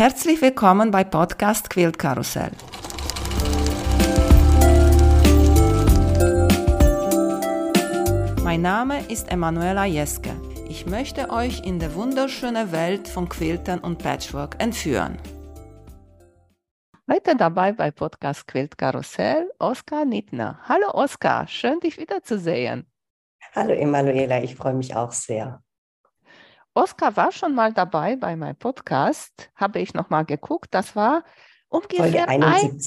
Herzlich willkommen bei Podcast Quilt Karussell. Mein Name ist Emanuela Jeske. Ich möchte euch in die wunderschöne Welt von Quiltern und Patchwork entführen. Heute dabei bei Podcast Quilt Karussell Oskar Nittner. Hallo Oskar, schön dich wiederzusehen. Hallo Emanuela, ich freue mich auch sehr. Oskar war schon mal dabei bei meinem Podcast, habe ich noch mal geguckt. Das war ungefähr ein,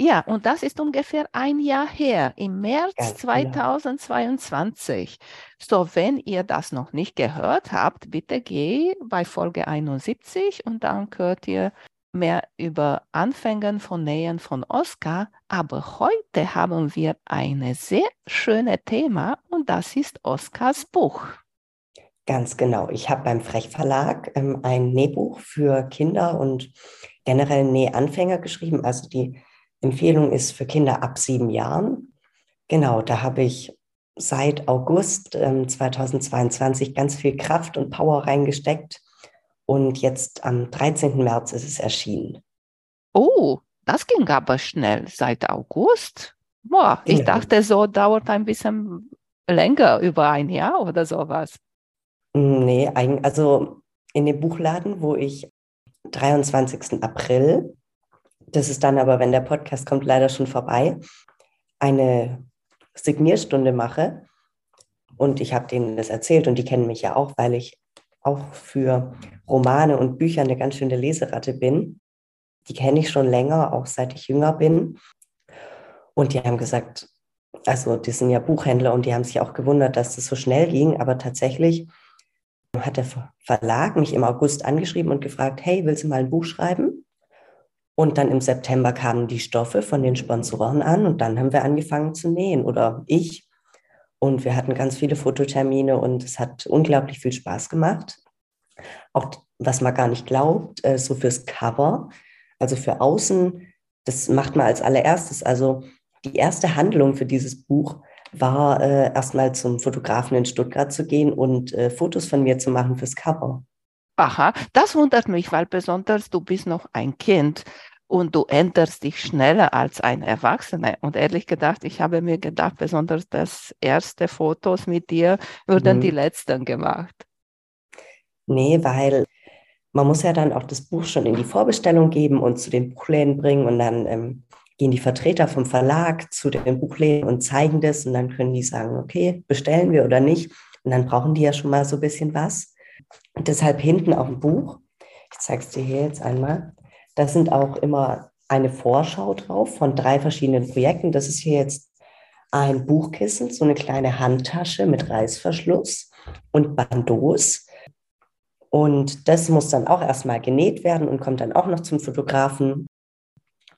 ja, und das ist ungefähr ein Jahr her, im März Ganz 2022. Genau. So, wenn ihr das noch nicht gehört habt, bitte geh bei Folge 71 und dann hört ihr mehr über Anfängen von Nähen von Oskar. Aber heute haben wir ein sehr schönes Thema und das ist Oskars Buch. Ganz genau. Ich habe beim Frech Verlag ähm, ein Nähbuch für Kinder und generell Nähanfänger geschrieben. Also die Empfehlung ist für Kinder ab sieben Jahren. Genau, da habe ich seit August ähm, 2022 ganz viel Kraft und Power reingesteckt. Und jetzt am 13. März ist es erschienen. Oh, das ging aber schnell seit August. Boah, ich genau. dachte, so dauert ein bisschen länger, über ein Jahr oder sowas. Nee, also in dem Buchladen, wo ich 23. April, das ist dann aber, wenn der Podcast kommt, leider schon vorbei, eine Signierstunde mache. Und ich habe denen das erzählt und die kennen mich ja auch, weil ich auch für Romane und Bücher eine ganz schöne Leseratte bin. Die kenne ich schon länger, auch seit ich jünger bin. Und die haben gesagt, also die sind ja Buchhändler und die haben sich auch gewundert, dass das so schnell ging. Aber tatsächlich hat der Verlag mich im August angeschrieben und gefragt, hey, willst du mal ein Buch schreiben? Und dann im September kamen die Stoffe von den Sponsoren an und dann haben wir angefangen zu nähen oder ich. Und wir hatten ganz viele Fototermine und es hat unglaublich viel Spaß gemacht. Auch was man gar nicht glaubt, äh, so fürs Cover, also für außen, das macht man als allererstes. Also die erste Handlung für dieses Buch war äh, erstmal zum Fotografen in Stuttgart zu gehen und äh, Fotos von mir zu machen fürs Cover. Aha, das wundert mich, weil besonders du bist noch ein Kind und du änderst dich schneller als ein Erwachsener. Und ehrlich gedacht, ich habe mir gedacht, besonders das erste Fotos mit dir würden mhm. die letzten gemacht. Nee, weil man muss ja dann auch das Buch schon in die Vorbestellung geben und zu den Buchläden bringen und dann ähm, gehen die Vertreter vom Verlag zu den Buchläden und zeigen das und dann können die sagen, okay, bestellen wir oder nicht. Und dann brauchen die ja schon mal so ein bisschen was. Und deshalb hinten auf dem Buch, ich zeige es dir hier jetzt einmal, da sind auch immer eine Vorschau drauf von drei verschiedenen Projekten. Das ist hier jetzt ein Buchkissen, so eine kleine Handtasche mit Reißverschluss und Bandos. Und das muss dann auch erstmal genäht werden und kommt dann auch noch zum Fotografen.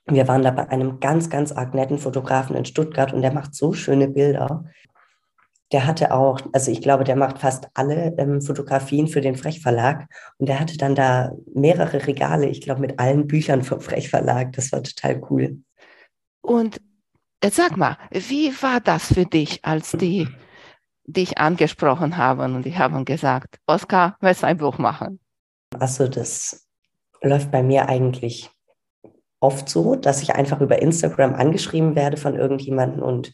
Wir waren da bei einem ganz, ganz arg netten Fotografen in Stuttgart und der macht so schöne Bilder. Der hatte auch, also ich glaube, der macht fast alle ähm, Fotografien für den Frech-Verlag und der hatte dann da mehrere Regale, ich glaube, mit allen Büchern vom Frech-Verlag. Das war total cool. Und jetzt sag mal, wie war das für dich, als die dich angesprochen haben und die haben gesagt, Oskar, willst du ein Buch machen? Also das läuft bei mir eigentlich oft so, dass ich einfach über Instagram angeschrieben werde von irgendjemandem und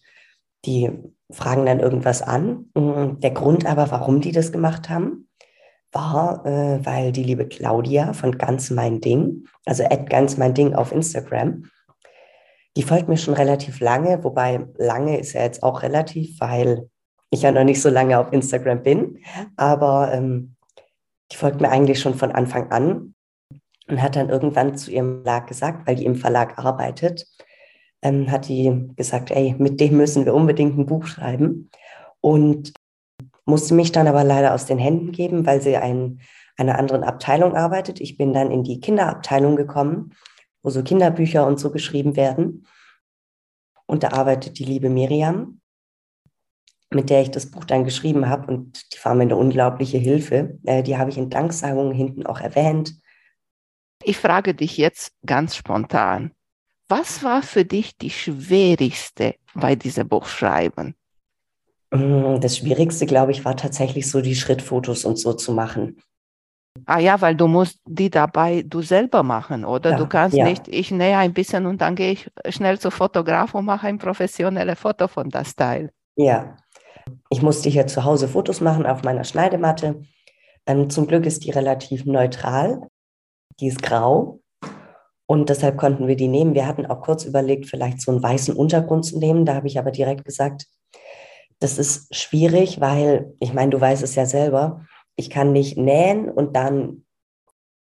die fragen dann irgendwas an. Mm, der Grund aber, warum die das gemacht haben, war, äh, weil die liebe Claudia von Ganz Mein Ding, also at Ganz Mein Ding auf Instagram, die folgt mir schon relativ lange, wobei lange ist ja jetzt auch relativ, weil ich ja noch nicht so lange auf Instagram bin, aber ähm, die folgt mir eigentlich schon von Anfang an und hat dann irgendwann zu ihrem Verlag gesagt, weil die im Verlag arbeitet, ähm, hat die gesagt, ey, mit dem müssen wir unbedingt ein Buch schreiben. Und musste mich dann aber leider aus den Händen geben, weil sie in einer anderen Abteilung arbeitet. Ich bin dann in die Kinderabteilung gekommen, wo so Kinderbücher und so geschrieben werden. Und da arbeitet die liebe Miriam, mit der ich das Buch dann geschrieben habe. Und die war mir eine unglaubliche Hilfe. Äh, die habe ich in Danksagungen hinten auch erwähnt. Ich frage dich jetzt ganz spontan, was war für dich die schwierigste bei diesem Buchschreiben? Mm, das Schwierigste, glaube ich, war tatsächlich so die Schrittfotos und so zu machen. Ah ja, weil du musst die dabei du selber machen, oder? Ja, du kannst ja. nicht, ich nähe ein bisschen und dann gehe ich schnell zu Fotograf und mache ein professionelles Foto von das Teil. Ja, ich musste hier zu Hause Fotos machen auf meiner Schneidematte. Ähm, zum Glück ist die relativ neutral. Die ist grau. Und deshalb konnten wir die nehmen. Wir hatten auch kurz überlegt, vielleicht so einen weißen Untergrund zu nehmen. Da habe ich aber direkt gesagt, das ist schwierig, weil, ich meine, du weißt es ja selber, ich kann nicht nähen und dann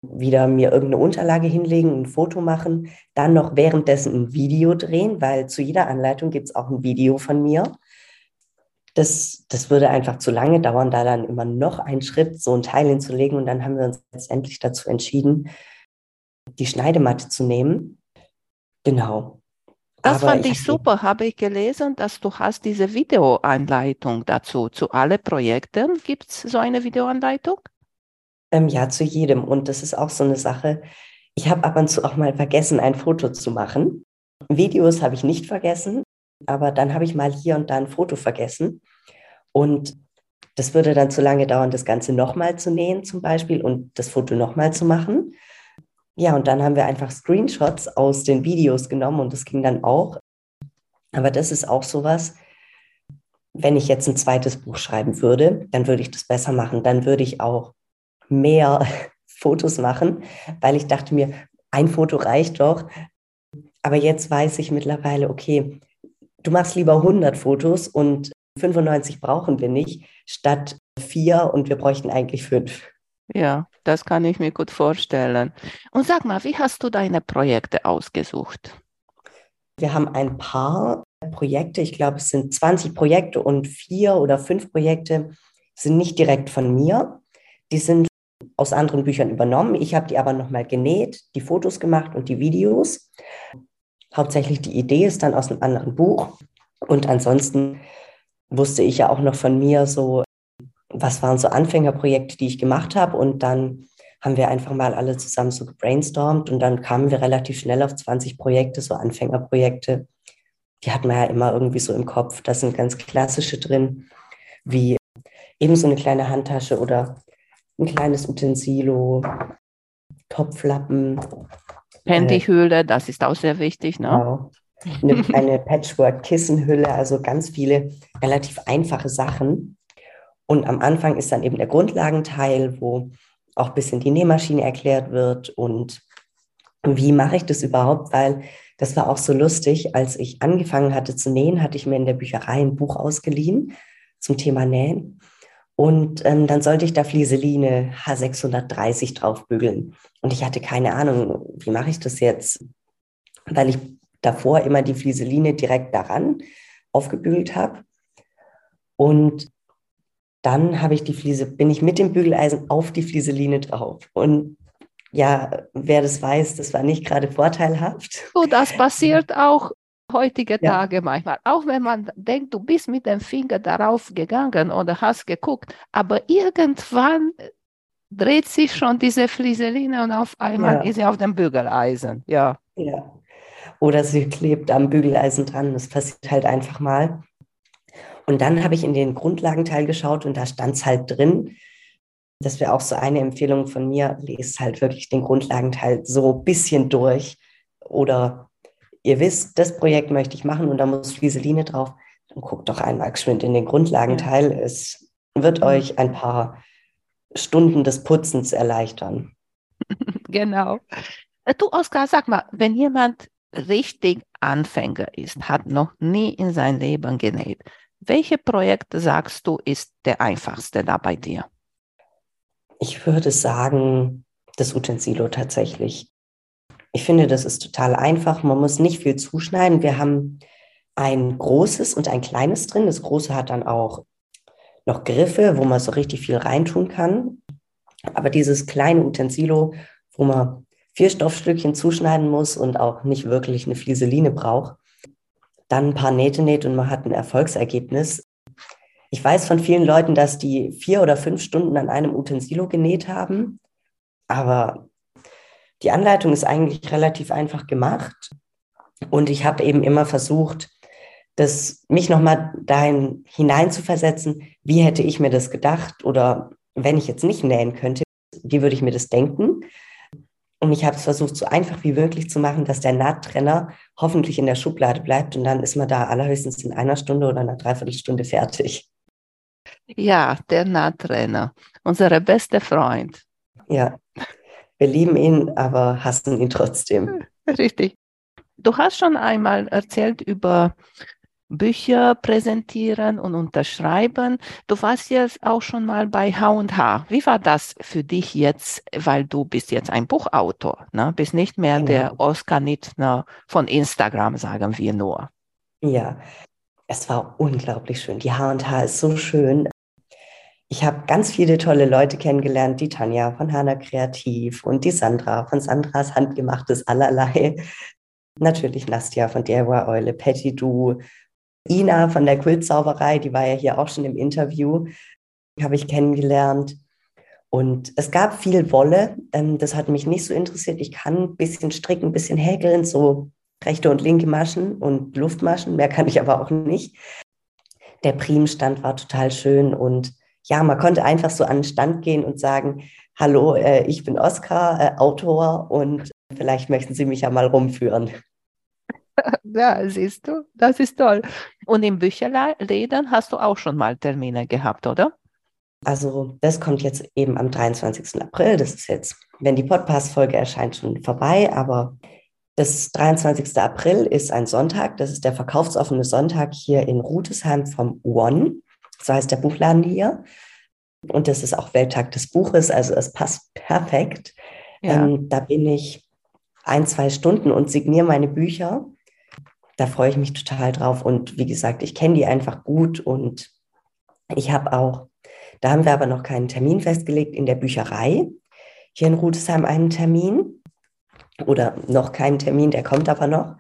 wieder mir irgendeine Unterlage hinlegen, ein Foto machen, dann noch währenddessen ein Video drehen, weil zu jeder Anleitung gibt es auch ein Video von mir. Das, das würde einfach zu lange dauern, da dann immer noch einen Schritt so ein Teil hinzulegen. Und dann haben wir uns letztendlich dazu entschieden, die Schneidematte zu nehmen. Genau. Das Aber fand ich, ich super, habe ich gelesen, dass du hast diese Videoanleitung dazu. Zu alle Projekten gibt es so eine Videoanleitung? Ähm, ja, zu jedem. Und das ist auch so eine Sache. Ich habe ab und zu auch mal vergessen, ein Foto zu machen. Videos habe ich nicht vergessen, aber dann habe ich mal hier und da ein Foto vergessen. Und das würde dann zu lange dauern, das Ganze nochmal zu nähen zum Beispiel und das Foto nochmal zu machen. Ja, und dann haben wir einfach Screenshots aus den Videos genommen und das ging dann auch. Aber das ist auch sowas, wenn ich jetzt ein zweites Buch schreiben würde, dann würde ich das besser machen. Dann würde ich auch mehr Fotos machen, weil ich dachte mir, ein Foto reicht doch. Aber jetzt weiß ich mittlerweile, okay, du machst lieber 100 Fotos und 95 brauchen wir nicht, statt vier und wir bräuchten eigentlich fünf. Ja, das kann ich mir gut vorstellen. Und sag mal, wie hast du deine Projekte ausgesucht? Wir haben ein paar Projekte, ich glaube, es sind 20 Projekte und vier oder fünf Projekte sind nicht direkt von mir. Die sind aus anderen Büchern übernommen. Ich habe die aber nochmal genäht, die Fotos gemacht und die Videos. Hauptsächlich die Idee ist dann aus einem anderen Buch. Und ansonsten wusste ich ja auch noch von mir so, was waren so Anfängerprojekte, die ich gemacht habe. Und dann haben wir einfach mal alle zusammen so gebrainstormt und dann kamen wir relativ schnell auf 20 Projekte, so Anfängerprojekte. Die hat man ja immer irgendwie so im Kopf. Da sind ganz klassische drin, wie eben so eine kleine Handtasche oder ein kleines Utensilo, Topflappen. Pantyhöhle, das ist auch sehr wichtig. Ne? Genau. Eine, eine Patchwork-Kissenhülle, also ganz viele relativ einfache Sachen. Und am Anfang ist dann eben der Grundlagenteil, wo auch ein bisschen die Nähmaschine erklärt wird und wie mache ich das überhaupt, weil das war auch so lustig, als ich angefangen hatte zu nähen, hatte ich mir in der Bücherei ein Buch ausgeliehen zum Thema Nähen. Und ähm, dann sollte ich da Flieseline H630 draufbügeln. Und ich hatte keine Ahnung, wie mache ich das jetzt? Weil ich davor immer die Flieseline direkt daran aufgebügelt habe. Und dann habe ich die Fliese, bin ich mit dem Bügeleisen auf die Flieseline drauf. Und ja, wer das weiß, das war nicht gerade vorteilhaft. So, das passiert auch heutige ja. Tage manchmal. Auch wenn man denkt, du bist mit dem Finger darauf gegangen oder hast geguckt, aber irgendwann dreht sich schon diese Flieseline und auf einmal ja. ist sie auf dem Bügeleisen. Ja. ja. Oder sie klebt am Bügeleisen dran. Das passiert halt einfach mal. Und dann habe ich in den Grundlagenteil geschaut und da stand es halt drin. Das wäre auch so eine Empfehlung von mir. Lest halt wirklich den Grundlagenteil so ein bisschen durch. Oder ihr wisst, das Projekt möchte ich machen und da muss Flieseline drauf. Dann guckt doch einmal geschwind in den Grundlagenteil. Es wird euch ein paar Stunden des Putzens erleichtern. Genau. Du, Oskar, sag mal, wenn jemand richtig Anfänger ist, hat noch nie in sein Leben genäht, welche Projekte sagst du, ist der einfachste da bei dir? Ich würde sagen, das Utensilo tatsächlich. Ich finde, das ist total einfach. Man muss nicht viel zuschneiden. Wir haben ein großes und ein kleines drin. Das große hat dann auch noch Griffe, wo man so richtig viel reintun kann. Aber dieses kleine Utensilo, wo man vier Stoffstückchen zuschneiden muss und auch nicht wirklich eine Flieseline braucht, dann ein paar Nähte näht und man hat ein Erfolgsergebnis. Ich weiß von vielen Leuten, dass die vier oder fünf Stunden an einem Utensilo genäht haben, aber die Anleitung ist eigentlich relativ einfach gemacht und ich habe eben immer versucht, das, mich nochmal dahin hineinzuversetzen, wie hätte ich mir das gedacht oder wenn ich jetzt nicht nähen könnte, wie würde ich mir das denken? Und ich habe es versucht, so einfach wie möglich zu machen, dass der Nahttrenner hoffentlich in der Schublade bleibt und dann ist man da allerhöchstens in einer Stunde oder einer Dreiviertelstunde fertig. Ja, der Nahttrenner, unser bester Freund. Ja, wir lieben ihn, aber hassen ihn trotzdem. Richtig. Du hast schon einmal erzählt über Bücher präsentieren und unterschreiben. Du warst jetzt auch schon mal bei H&H. Wie war das für dich jetzt, weil du bist jetzt ein Buchautor, ne? bist nicht mehr genau. der Oskar Nittner von Instagram, sagen wir nur. Ja, es war unglaublich schön. Die H&H ist so schön. Ich habe ganz viele tolle Leute kennengelernt, die Tanja von Hana Kreativ und die Sandra von Sandras Handgemachtes Allerlei. Natürlich Nastja von DIY Eule, Patty Du, Ina von der Quiltzauberei, die war ja hier auch schon im Interview, habe ich kennengelernt. Und es gab viel Wolle. Ähm, das hat mich nicht so interessiert. Ich kann ein bisschen stricken, ein bisschen häkeln, so rechte und linke Maschen und Luftmaschen. Mehr kann ich aber auch nicht. Der Primstand war total schön und ja, man konnte einfach so an den Stand gehen und sagen, hallo, äh, ich bin Oskar, äh, Autor und vielleicht möchten Sie mich ja mal rumführen. Ja, siehst du, das ist toll. Und im Bücherläden hast du auch schon mal Termine gehabt, oder? Also das kommt jetzt eben am 23. April. Das ist jetzt, wenn die Podcast-Folge erscheint, schon vorbei. Aber das 23. April ist ein Sonntag. Das ist der verkaufsoffene Sonntag hier in Rutesheim vom One. So heißt der Buchladen hier. Und das ist auch Welttag des Buches. Also es passt perfekt. Ja. Ähm, da bin ich ein, zwei Stunden und signiere meine Bücher da freue ich mich total drauf. Und wie gesagt, ich kenne die einfach gut und ich habe auch, da haben wir aber noch keinen Termin festgelegt, in der Bücherei hier in Rudesheim einen Termin oder noch keinen Termin, der kommt aber noch.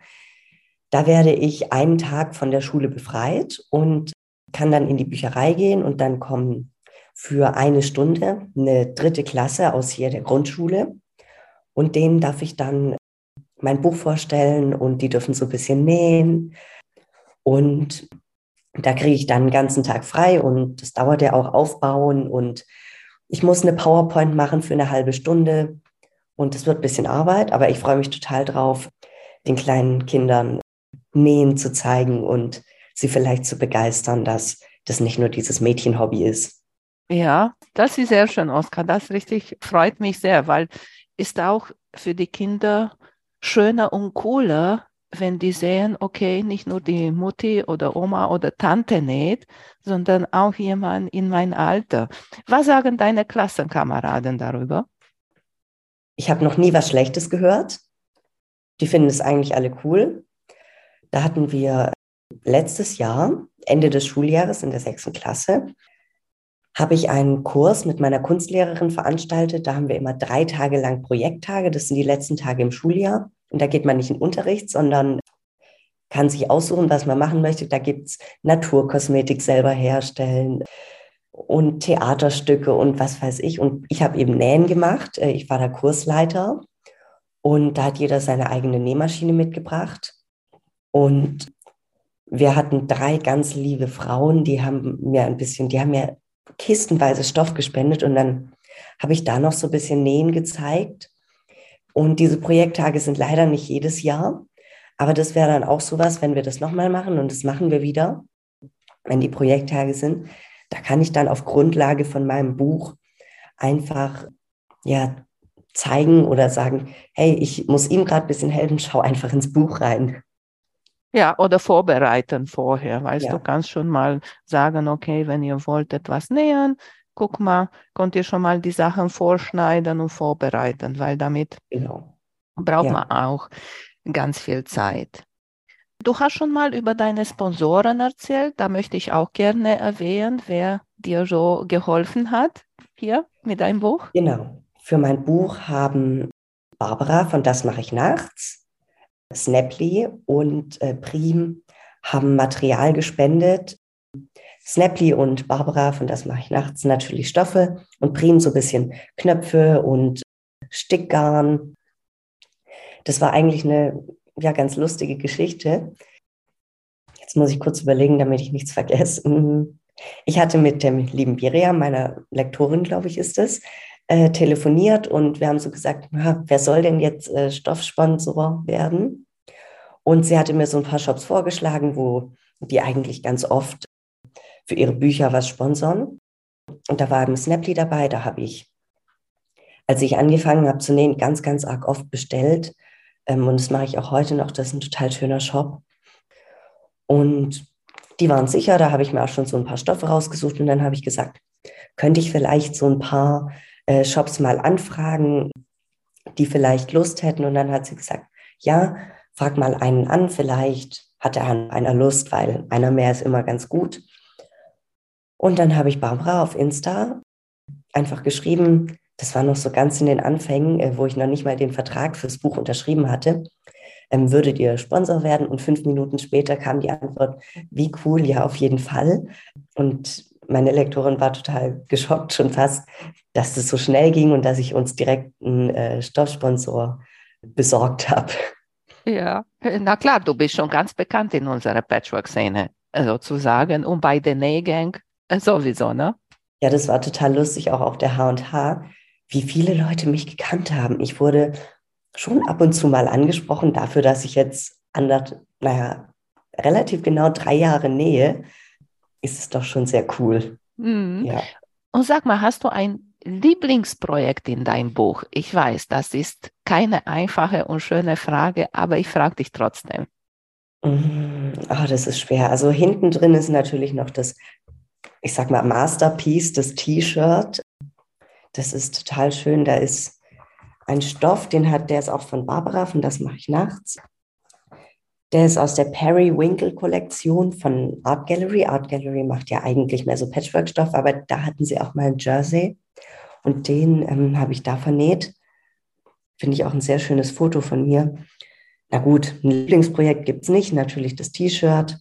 Da werde ich einen Tag von der Schule befreit und kann dann in die Bücherei gehen und dann kommen für eine Stunde eine dritte Klasse aus hier der Grundschule und denen darf ich dann mein Buch vorstellen und die dürfen so ein bisschen nähen. Und da kriege ich dann einen ganzen Tag frei und das dauert ja auch aufbauen und ich muss eine PowerPoint machen für eine halbe Stunde und es wird ein bisschen Arbeit, aber ich freue mich total drauf, den kleinen Kindern Nähen zu zeigen und sie vielleicht zu begeistern, dass das nicht nur dieses Mädchenhobby ist. Ja, das ist sehr schön, Oskar. Das richtig freut mich sehr, weil ist auch für die Kinder schöner und cooler, wenn die sehen, okay, nicht nur die Mutti oder Oma oder Tante näht, sondern auch jemand in mein Alter. Was sagen deine Klassenkameraden darüber? Ich habe noch nie was Schlechtes gehört. Die finden es eigentlich alle cool. Da hatten wir letztes Jahr, Ende des Schuljahres in der sechsten Klasse, habe ich einen Kurs mit meiner Kunstlehrerin veranstaltet. Da haben wir immer drei Tage lang Projekttage. Das sind die letzten Tage im Schuljahr. Und da geht man nicht in Unterricht, sondern kann sich aussuchen, was man machen möchte. Da gibt es Naturkosmetik selber herstellen und Theaterstücke und was weiß ich. Und ich habe eben Nähen gemacht. Äh, ich war da Kursleiter. Und da hat jeder seine eigene Nähmaschine mitgebracht. Und wir hatten drei ganz liebe Frauen, die haben mir ein bisschen, die haben mir kistenweise Stoff gespendet und dann habe ich da noch so ein bisschen Nähen gezeigt. Und diese Projekttage sind leider nicht jedes Jahr, aber das wäre dann auch sowas, wenn wir das nochmal machen und das machen wir wieder, wenn die Projekttage sind, da kann ich dann auf Grundlage von meinem Buch einfach ja zeigen oder sagen, hey, ich muss ihm gerade ein bisschen helfen, schau einfach ins Buch rein. Ja, oder vorbereiten vorher. Weißt ja. du, kannst schon mal sagen, okay, wenn ihr wollt etwas nähern, guck mal, könnt ihr schon mal die Sachen vorschneiden und vorbereiten, weil damit genau. braucht ja. man auch ganz viel Zeit. Du hast schon mal über deine Sponsoren erzählt. Da möchte ich auch gerne erwähnen, wer dir so geholfen hat hier mit deinem Buch. Genau. Für mein Buch haben Barbara von Das mache ich nachts Snaply und äh, Prim haben Material gespendet. Snaply und Barbara, von das mache ich nachts natürlich Stoffe und Prim so ein bisschen Knöpfe und Stickgarn. Das war eigentlich eine ja, ganz lustige Geschichte. Jetzt muss ich kurz überlegen, damit ich nichts vergesse. Ich hatte mit dem lieben Biria, meiner Lektorin, glaube ich, ist es, äh, telefoniert und wir haben so gesagt, na, wer soll denn jetzt äh, Stoffsponsor werden? Und sie hatte mir so ein paar Shops vorgeschlagen, wo die eigentlich ganz oft für ihre Bücher was sponsern. Und da war eben Snaply dabei, da habe ich, als ich angefangen habe zu nähen, ganz, ganz arg oft bestellt. Ähm, und das mache ich auch heute noch, das ist ein total schöner Shop. Und die waren sicher, da habe ich mir auch schon so ein paar Stoffe rausgesucht und dann habe ich gesagt, könnte ich vielleicht so ein paar äh, Shops mal anfragen, die vielleicht Lust hätten. Und dann hat sie gesagt, ja, frag mal einen an, vielleicht hat er einer Lust, weil einer mehr ist immer ganz gut. Und dann habe ich Barbara auf Insta einfach geschrieben, das war noch so ganz in den Anfängen, äh, wo ich noch nicht mal den Vertrag fürs Buch unterschrieben hatte, ähm, würdet ihr Sponsor werden? Und fünf Minuten später kam die Antwort, wie cool, ja, auf jeden Fall. Und meine Lektorin war total geschockt schon fast, dass das so schnell ging und dass ich uns direkt einen äh, Stoffsponsor besorgt habe. Ja, na klar, du bist schon ganz bekannt in unserer Patchwork-Szene sozusagen und bei der Nähgang äh, sowieso, ne? Ja, das war total lustig, auch auf der H&H, wie viele Leute mich gekannt haben. Ich wurde schon ab und zu mal angesprochen dafür, dass ich jetzt anderth, naja, relativ genau drei Jahre nähe, ist es doch schon sehr cool. Mhm. Ja. Und sag mal, hast du ein Lieblingsprojekt in deinem Buch? Ich weiß, das ist keine einfache und schöne Frage, aber ich frage dich trotzdem. Oh, das ist schwer. Also hinten drin ist natürlich noch das, ich sag mal, Masterpiece, das T-Shirt. Das ist total schön. Da ist ein Stoff, den hat, der ist auch von Barbara, von das mache ich nachts. Der ist aus der Perry Winkle Kollektion von Art Gallery. Art Gallery macht ja eigentlich mehr so Patchwork-Stoff, aber da hatten sie auch mal ein Jersey. Und den ähm, habe ich da vernäht. Finde ich auch ein sehr schönes Foto von mir. Na gut, ein Lieblingsprojekt gibt es nicht. Natürlich das T-Shirt.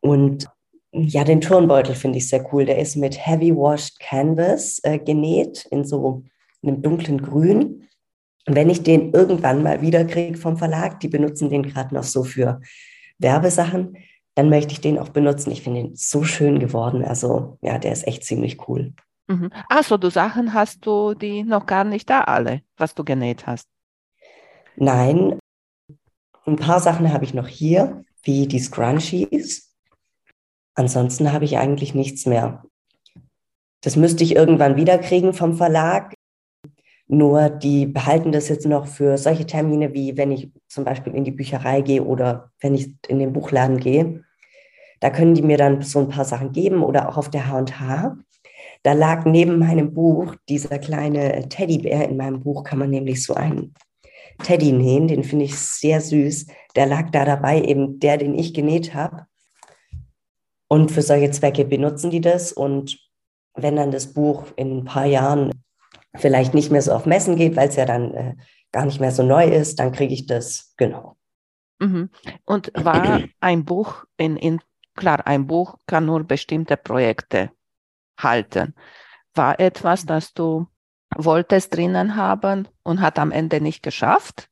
Und ja, den Turnbeutel finde ich sehr cool. Der ist mit Heavy Washed Canvas äh, genäht in so einem dunklen Grün. Und wenn ich den irgendwann mal wieder kriege vom Verlag, die benutzen den gerade noch so für Werbesachen, dann möchte ich den auch benutzen. Ich finde ihn so schön geworden. Also ja, der ist echt ziemlich cool. Mhm. Achso, du Sachen hast du die noch gar nicht da alle, was du genäht hast. Nein, ein paar Sachen habe ich noch hier, wie die Scrunchies. Ansonsten habe ich eigentlich nichts mehr. Das müsste ich irgendwann wieder kriegen vom Verlag. Nur die behalten das jetzt noch für solche Termine, wie wenn ich zum Beispiel in die Bücherei gehe oder wenn ich in den Buchladen gehe. Da können die mir dann so ein paar Sachen geben oder auch auf der H&H. Da lag neben meinem Buch dieser kleine Teddybär. In meinem Buch kann man nämlich so einen Teddy nähen, den finde ich sehr süß. Der lag da dabei, eben der, den ich genäht habe. Und für solche Zwecke benutzen die das. Und wenn dann das Buch in ein paar Jahren vielleicht nicht mehr so auf Messen geht, weil es ja dann äh, gar nicht mehr so neu ist, dann kriege ich das, genau. Mhm. Und war ein Buch in, in, klar, ein Buch kann nur bestimmte Projekte halten. War etwas, das du wolltest drinnen haben und hat am Ende nicht geschafft?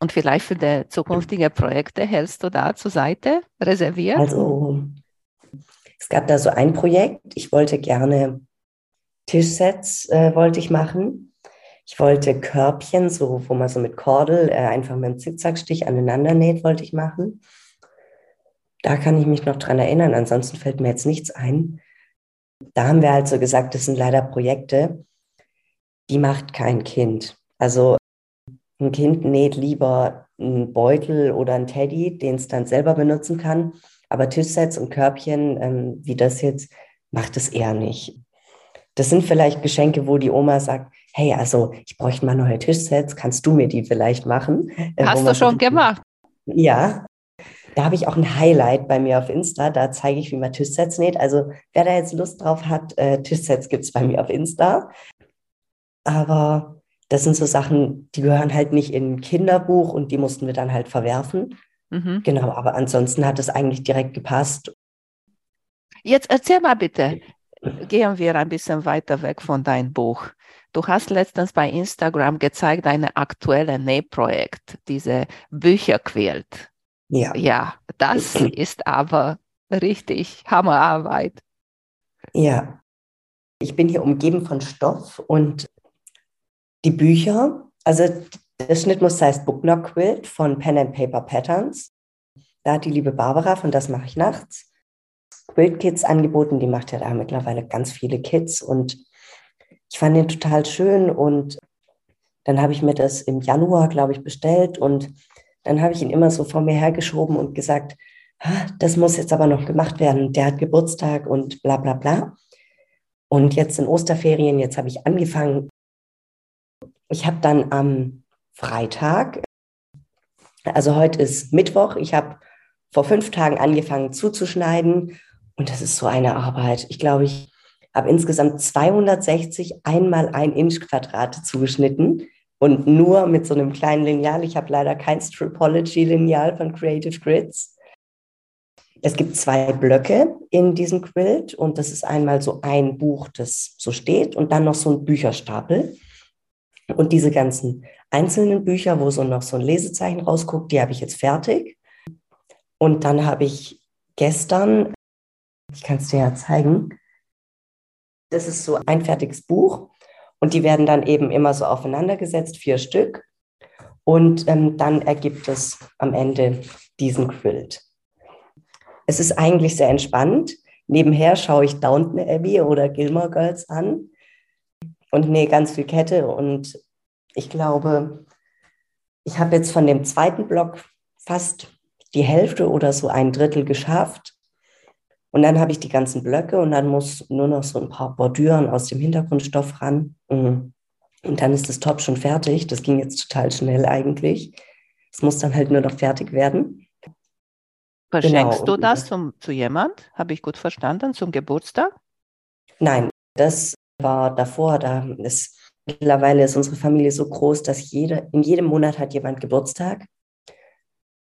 Und vielleicht für die zukünftigen Projekte hältst du da zur Seite reserviert? Also, es gab da so ein Projekt. Ich wollte gerne Tischsets äh, wollte ich machen. Ich wollte Körbchen, so wo man so mit Kordel äh, einfach mit einem Zickzackstich aneinander näht, wollte ich machen. Da kann ich mich noch dran erinnern. Ansonsten fällt mir jetzt nichts ein da haben wir halt so gesagt, das sind leider Projekte, die macht kein Kind. Also ein Kind näht lieber einen Beutel oder einen Teddy, den es dann selber benutzen kann. Aber Tischsets und Körbchen, ähm, wie das jetzt, macht es eher nicht. Das sind vielleicht Geschenke, wo die Oma sagt, hey, also ich bräuchte mal neue Tischsets, kannst du mir die vielleicht machen? Äh, Hast du schon gemacht? Ja, da habe ich auch ein Highlight bei mir auf Insta. Da zeige ich, wie man Tischsets näht. Also wer da jetzt Lust drauf hat, äh, Tischsets gibt es bei mir auf Insta. Aber das sind so Sachen, die gehören halt nicht in ein Kinderbuch und die mussten wir dann halt verwerfen. Mhm. Genau, aber ansonsten hat es eigentlich direkt gepasst. Jetzt erzähl mal bitte, gehen wir ein bisschen weiter weg von deinem Buch. Du hast letztens bei Instagram gezeigt, dein aktuelles Nähprojekt, diese Bücherquilt. Ja. Ja, das ist aber richtig Hammerarbeit. Ja. Ich bin hier umgeben von Stoff und die Bücher, also das Schnittmuster heißt Booklock Quilt von Pen and Paper Patterns. Da hat die liebe Barbara von Das mache ich nachts Quilt Kits angeboten. Die macht ja da mittlerweile ganz viele Kits und ich fand den total schön und dann habe ich mir das im Januar, glaube ich, bestellt und dann habe ich ihn immer so vor mir hergeschoben und gesagt, das muss jetzt aber noch gemacht werden. Der hat Geburtstag und bla bla bla. Und jetzt in Osterferien, jetzt habe ich angefangen. Ich habe dann am Freitag, also heute ist Mittwoch, ich habe vor fünf Tagen angefangen zuzuschneiden und das ist so eine Arbeit. Ich glaube, ich habe insgesamt 260 einmal ein Inch Quadrate zugeschnitten und nur mit so einem kleinen Lineal. Ich habe leider kein Stripology-Lineal von Creative Grids. Es gibt zwei Blöcke in diesem Quilt und das ist einmal so ein Buch, das so steht und dann noch so ein Bücherstapel. Und diese ganzen einzelnen Bücher, wo so noch so ein Lesezeichen rausguckt, die habe ich jetzt fertig. Und dann habe ich gestern, ich kann es dir ja zeigen, das ist so ein fertiges Buch und die werden dann eben immer so aufeinander gesetzt, vier Stück. Und ähm, dann ergibt es am Ende diesen Quilt. Es ist eigentlich sehr entspannt. Nebenher schaue ich Downton Abbey oder Gilmore Girls an und nähe ganz viel Kette. Und ich glaube, ich habe jetzt von dem zweiten Block fast die Hälfte oder so ein Drittel geschafft. Und dann habe ich die ganzen Blöcke und dann muss nur noch so ein paar Bordüren aus dem Hintergrundstoff ran. Mhm. Und dann ist das Top schon fertig. Das ging jetzt total schnell eigentlich. Es muss dann halt nur noch fertig werden. Verschenkst genau. du das zum, zu jemand? Habe ich gut verstanden, zum Geburtstag? Nein, das war davor. Da ist, mittlerweile ist unsere Familie so groß, dass jede, in jedem Monat hat jemand Geburtstag.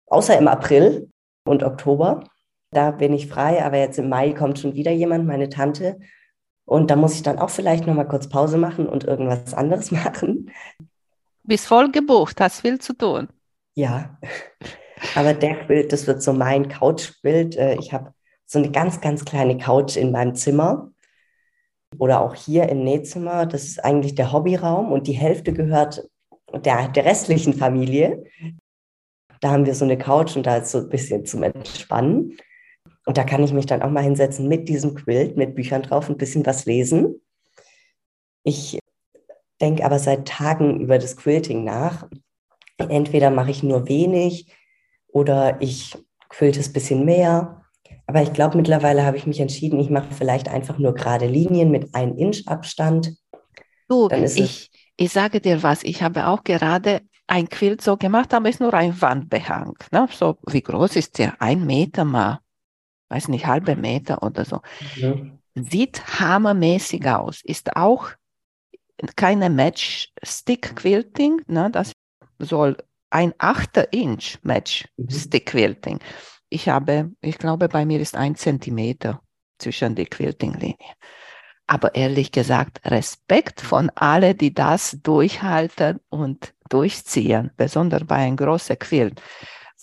Außer im April und Oktober. Da bin ich frei, aber jetzt im Mai kommt schon wieder jemand, meine Tante. Und da muss ich dann auch vielleicht noch mal kurz Pause machen und irgendwas anderes machen. Bist voll gebucht, hast viel zu tun. Ja, aber der Quilt, das wird so mein Couchbild. Äh, ich habe so eine ganz, ganz kleine Couch in meinem Zimmer oder auch hier im Nähzimmer. Das ist eigentlich der Hobbyraum und die Hälfte gehört der, der restlichen Familie. Da haben wir so eine Couch und da ist so ein bisschen zum Entspannen. Und da kann ich mich dann auch mal hinsetzen mit diesem Quilt, mit Büchern drauf, ein bisschen was lesen. Ich denke aber seit Tagen über das Quilting nach. Entweder mache ich nur wenig oder ich quilte es ein bisschen mehr. Aber ich glaube, mittlerweile habe ich mich entschieden, ich mache vielleicht einfach nur gerade Linien mit ein Inch Abstand. Du, ich, ich sage dir was, ich habe auch gerade ein Quilt so gemacht, aber es ist nur ein Wandbehang. Ne? So, wie groß ist der? Ein Meter mal weiß nicht, halbe Meter oder so. Ja. Sieht hammermäßig aus. Ist auch keine Match-Stick-Quilting. Ne? Das soll ein Achter Inch Match-Stick-Quilting. Ich habe, ich glaube, bei mir ist ein Zentimeter zwischen die Quilting-Linie. Aber ehrlich gesagt, Respekt von alle, die das durchhalten und durchziehen, besonders bei einem großen Quilt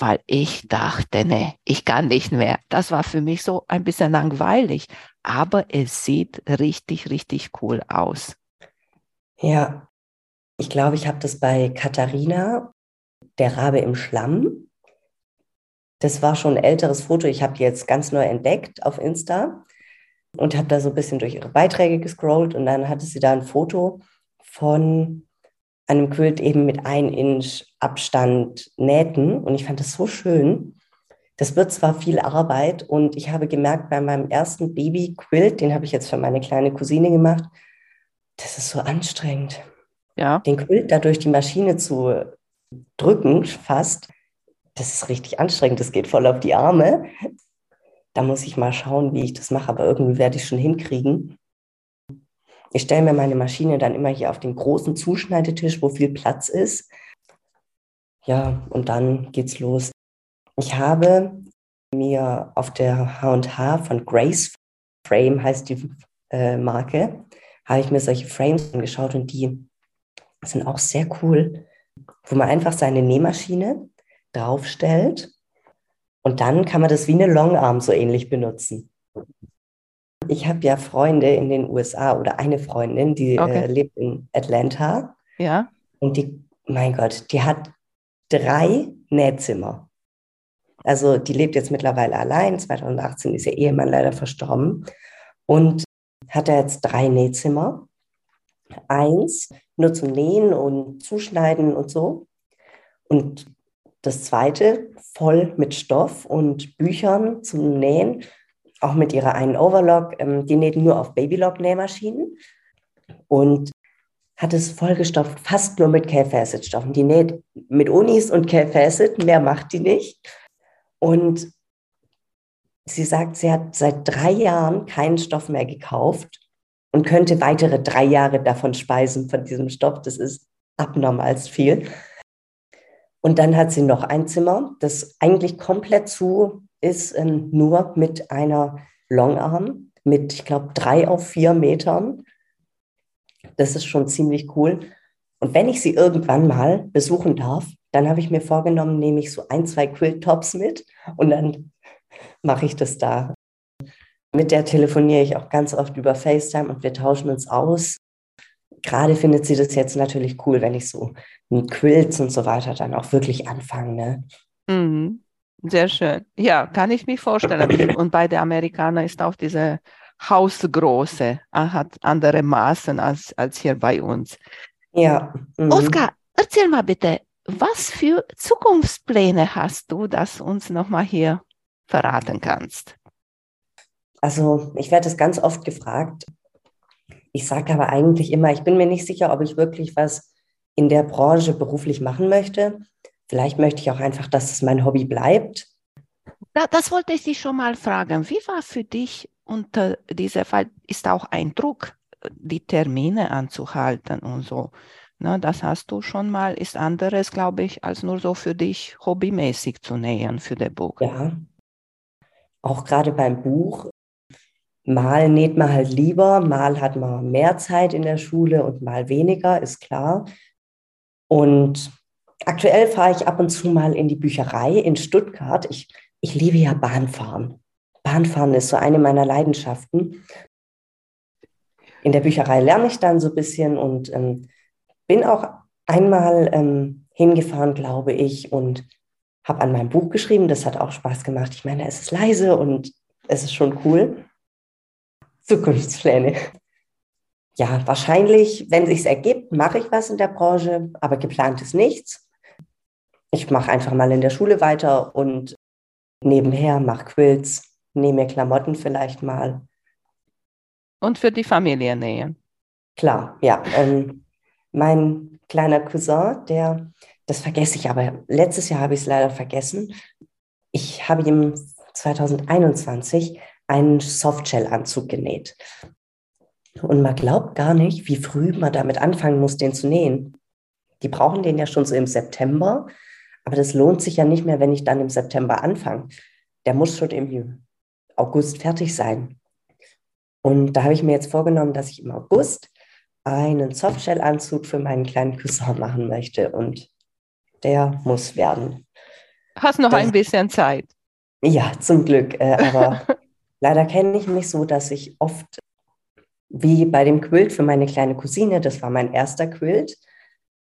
weil ich dachte, nee, ich kann nicht mehr. Das war für mich so ein bisschen langweilig, aber es sieht richtig, richtig cool aus. Ja, ich glaube, ich habe das bei Katharina, der Rabe im Schlamm. Das war schon ein älteres Foto. Ich habe die jetzt ganz neu entdeckt auf Insta und habe da so ein bisschen durch ihre Beiträge gescrollt und dann hatte sie da ein Foto von einem Quilt eben mit ein Inch Abstand nähten. Und ich fand das so schön. Das wird zwar viel Arbeit und ich habe gemerkt, bei meinem ersten Baby-Quilt, den habe ich jetzt für meine kleine Cousine gemacht, das ist so anstrengend. Ja. Den Quilt da durch die Maschine zu drücken, fast, das ist richtig anstrengend. Das geht voll auf die Arme. Da muss ich mal schauen, wie ich das mache, aber irgendwie werde ich schon hinkriegen. Ich stelle mir meine Maschine dann immer hier auf den großen Zuschneidetisch, wo viel Platz ist. Ja, und dann geht's los. Ich habe mir auf der H&H von Grace Frame heißt die äh, Marke, habe ich mir solche Frames angeschaut und die sind auch sehr cool, wo man einfach seine Nähmaschine draufstellt und dann kann man das wie eine Longarm so ähnlich benutzen. Ich habe ja Freunde in den USA oder eine Freundin, die äh, okay. äh, lebt in Atlanta. Ja. Und die, mein Gott, die hat drei Nähzimmer. Also die lebt jetzt mittlerweile allein. 2018 ist ihr Ehemann leider verstorben. Und hat er jetzt drei Nähzimmer. Eins nur zum Nähen und Zuschneiden und so. Und das zweite voll mit Stoff und Büchern zum Nähen, auch mit ihrer einen Overlock. Ähm, die näht nur auf Babylock-Nähmaschinen und hat es vollgestopft, fast nur mit K-Facet-Stoffen. Die näht mit Unis und K-Facet, mehr macht die nicht. Und sie sagt, sie hat seit drei Jahren keinen Stoff mehr gekauft und könnte weitere drei Jahre davon speisen, von diesem Stoff. Das ist abnormal viel. Und dann hat sie noch ein Zimmer, das eigentlich komplett zu ist, ähm, nur mit einer Longarm mit, ich glaube, drei auf vier Metern. Das ist schon ziemlich cool. Und wenn ich sie irgendwann mal besuchen darf, dann habe ich mir vorgenommen, nehme ich so ein, zwei Quilt-Tops mit und dann mache ich das da. Mit der telefoniere ich auch ganz oft über FaceTime und wir tauschen uns aus. Gerade findet sie das jetzt natürlich cool, wenn ich so mit Quilts und so weiter dann auch wirklich anfange. Ne? Mhm. Sehr schön. Ja, kann ich mir vorstellen. Und bei den Amerikanern ist auch diese Hausgröße, äh, hat andere Maßen als, als hier bei uns. Ja. Mhm. Oskar, erzähl mal bitte, was für Zukunftspläne hast du, dass uns nochmal hier verraten kannst? Also ich werde es ganz oft gefragt. Ich sage aber eigentlich immer, ich bin mir nicht sicher, ob ich wirklich was in der Branche beruflich machen möchte. Vielleicht möchte ich auch einfach, dass es mein Hobby bleibt. Das wollte ich dich schon mal fragen. Wie war für dich unter dieser Fall, ist auch ein Druck, die Termine anzuhalten und so? Ne, das hast du schon mal, ist anderes, glaube ich, als nur so für dich hobbymäßig zu nähen für das Buch. Ja, auch gerade beim Buch Mal näht man halt lieber, mal hat man mehr Zeit in der Schule und mal weniger, ist klar. Und aktuell fahre ich ab und zu mal in die Bücherei in Stuttgart. Ich, ich liebe ja Bahnfahren. Bahnfahren ist so eine meiner Leidenschaften. In der Bücherei lerne ich dann so ein bisschen und ähm, bin auch einmal ähm, hingefahren, glaube ich, und habe an meinem Buch geschrieben. Das hat auch Spaß gemacht. Ich meine, es ist leise und es ist schon cool. Zukunftspläne. Ja, wahrscheinlich, wenn sich's ergibt, mache ich was in der Branche, aber geplant ist nichts. Ich mache einfach mal in der Schule weiter und nebenher mache Quilts, nehme mir Klamotten vielleicht mal. Und für die Familie nähen. Klar, ja. Ähm, mein kleiner Cousin, der, das vergesse ich aber, letztes Jahr habe ich es leider vergessen. Ich habe ihm 2021 einen Softshell-Anzug genäht. Und man glaubt gar nicht, wie früh man damit anfangen muss, den zu nähen. Die brauchen den ja schon so im September, aber das lohnt sich ja nicht mehr, wenn ich dann im September anfange. Der muss schon im August fertig sein. Und da habe ich mir jetzt vorgenommen, dass ich im August einen Softshell-Anzug für meinen kleinen Cousin machen möchte. Und der muss werden. Hast noch das, ein bisschen Zeit. Ja, zum Glück. Äh, aber Leider kenne ich mich so, dass ich oft, wie bei dem Quilt für meine kleine Cousine, das war mein erster Quilt,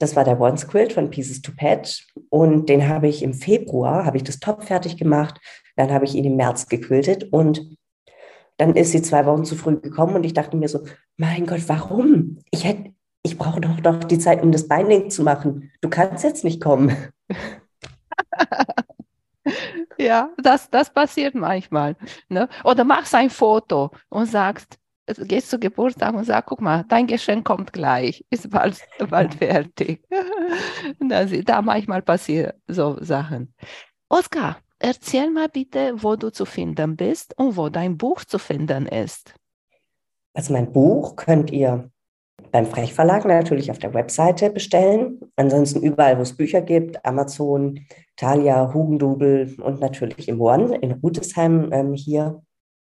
das war der Once Quilt von Pieces to Patch und den habe ich im Februar, habe ich das Top fertig gemacht, dann habe ich ihn im März gequiltet und dann ist sie zwei Wochen zu früh gekommen und ich dachte mir so, mein Gott, warum? Ich hätte, ich brauche doch noch die Zeit, um das Binding zu machen. Du kannst jetzt nicht kommen. Ja, das, das passiert manchmal. Ne? Oder machst ein Foto und sagst, gehst zu Geburtstag und sagst, guck mal, dein Geschenk kommt gleich, ist bald, bald fertig. das, da manchmal passieren so Sachen. Oskar, erzähl mal bitte, wo du zu finden bist und wo dein Buch zu finden ist. Also mein Buch könnt ihr beim Frechverlag natürlich auf der Webseite bestellen. Ansonsten überall, wo es Bücher gibt, Amazon, Thalia, Hugendubel und natürlich im One in Rutesheim ähm, hier.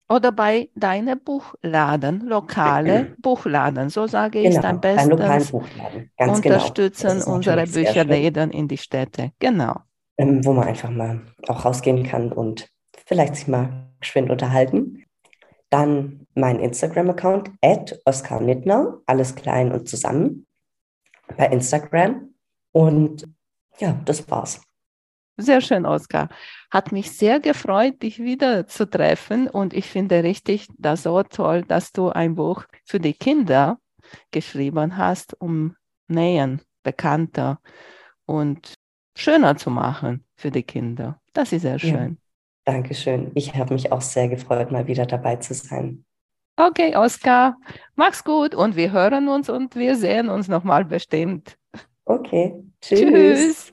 Oder bei deinem Buchladen, lokale Buchladen, so sage ich es genau, am besten. lokalen Buchladen, ganz genau. Unterstützen genau. unsere Bücherläden in die Städte, genau. Ähm, wo man einfach mal auch rausgehen kann und vielleicht sich mal geschwind unterhalten. Dann mein Instagram-Account, Oskar Nittner, alles klein und zusammen. bei Instagram. Und ja, das war's. Sehr schön, Oskar. Hat mich sehr gefreut, dich wieder zu treffen. Und ich finde richtig das so toll, dass du ein Buch für die Kinder geschrieben hast, um Nähen bekannter und schöner zu machen für die Kinder. Das ist sehr schön. Ja, Dankeschön. Ich habe mich auch sehr gefreut, mal wieder dabei zu sein. Okay, Oskar, mach's gut und wir hören uns und wir sehen uns nochmal bestimmt. Okay, tschüss. tschüss.